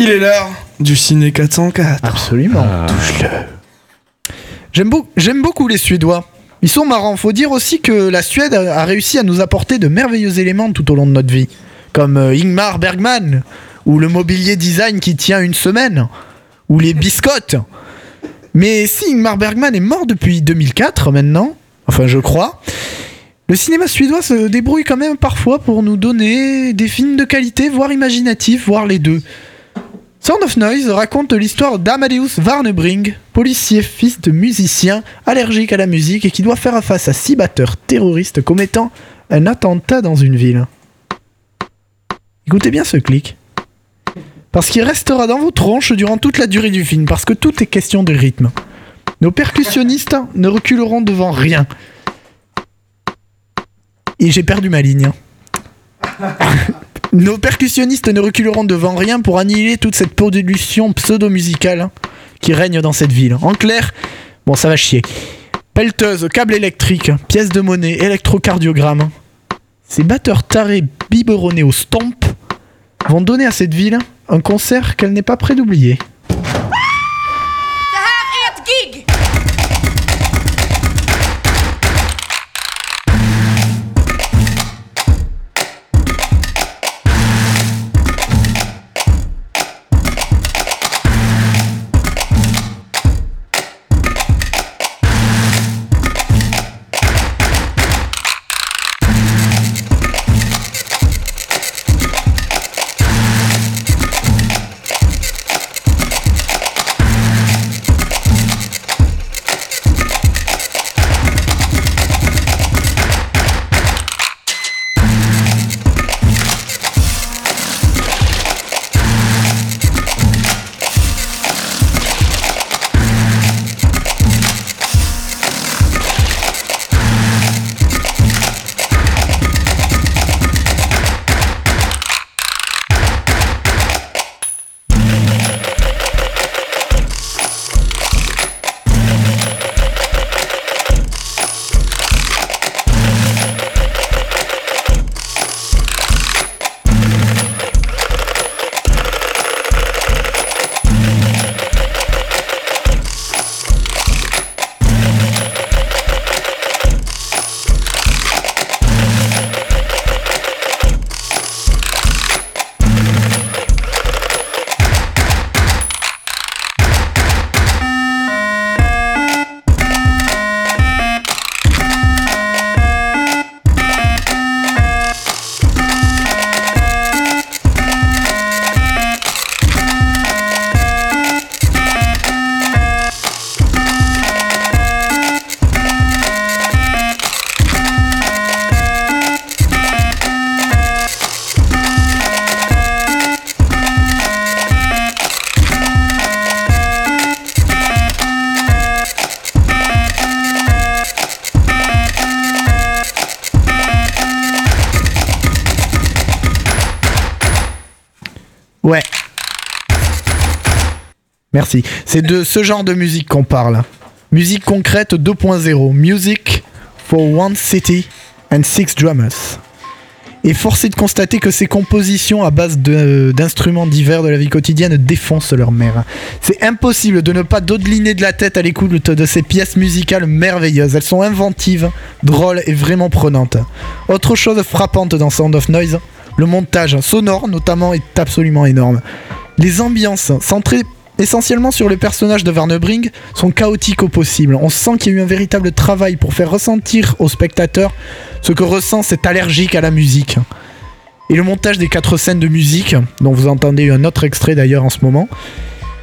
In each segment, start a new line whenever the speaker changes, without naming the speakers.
Il est l'heure du ciné 404.
Absolument. Touche-le. J'aime, beau- j'aime beaucoup les Suédois. Ils sont marrants. Faut dire aussi que la Suède a a réussi à nous apporter de merveilleux éléments tout au long de notre vie. Comme euh, Ingmar Bergman, ou le mobilier design qui tient une semaine, ou les biscottes. Mais si Ingmar Bergman est mort depuis 2004 maintenant, enfin je crois, le cinéma suédois se débrouille quand même parfois pour nous donner des films de qualité, voire imaginatifs, voire les deux. Sound of Noise raconte l'histoire d'Amadeus Warnebring, policier fils de musicien allergique à la musique et qui doit faire face à six batteurs terroristes commettant un attentat dans une ville. Écoutez bien ce clic. Parce qu'il restera dans vos tronches durant toute la durée du film, parce que tout est question de rythme. Nos percussionnistes ne reculeront devant rien. Et j'ai perdu ma ligne. Nos percussionnistes ne reculeront devant rien pour annihiler toute cette pollution pseudo-musicale qui règne dans cette ville. En clair, bon, ça va chier. Pelleteuse, câble électrique, pièces de monnaie, électrocardiogramme. Ces batteurs tarés biberonnés au stomp vont donner à cette ville un concert qu'elle n'est pas près d'oublier. Ouais. Merci. C'est de ce genre de musique qu'on parle. Musique concrète 2.0. Music for one city and six drummers. Et force est de constater que ces compositions à base de- d'instruments divers de la vie quotidienne défoncent leur mère. C'est impossible de ne pas dodeliner de la tête à l'écoute de ces pièces musicales merveilleuses. Elles sont inventives, drôles et vraiment prenantes. Autre chose frappante dans Sound of Noise, le montage sonore notamment est absolument énorme. Les ambiances, centrées essentiellement sur le personnage de Varnebring, sont chaotiques au possible. On sent qu'il y a eu un véritable travail pour faire ressentir au spectateur ce que ressent cet allergique à la musique. Et le montage des quatre scènes de musique, dont vous entendez un autre extrait d'ailleurs en ce moment,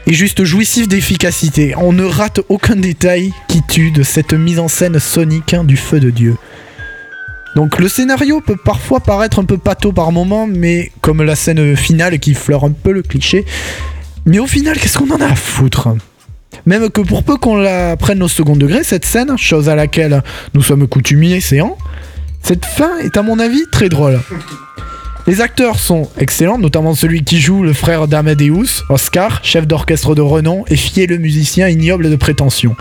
est juste jouissif d'efficacité. On ne rate aucun détail qui tue de cette mise en scène sonique du feu de Dieu. Donc le scénario peut parfois paraître un peu pâteau par moment, mais comme la scène finale qui fleure un peu le cliché. Mais au final, qu'est-ce qu'on en a à foutre? Même que pour peu qu'on la prenne au second degré, cette scène, chose à laquelle nous sommes coutumiers séants, cette fin est à mon avis très drôle. Les acteurs sont excellents, notamment celui qui joue le frère d'Amadeus, Oscar, chef d'orchestre de renom, et fier le musicien ignoble de prétention.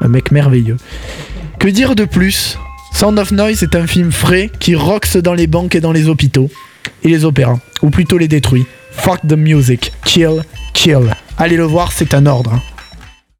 Un mec merveilleux. Que dire de plus? Sound of Noise est un film frais qui roxe dans les banques et dans les hôpitaux. Et les opéras, ou plutôt les détruit. Fuck the music. Kill, kill. Allez le voir, c'est un ordre.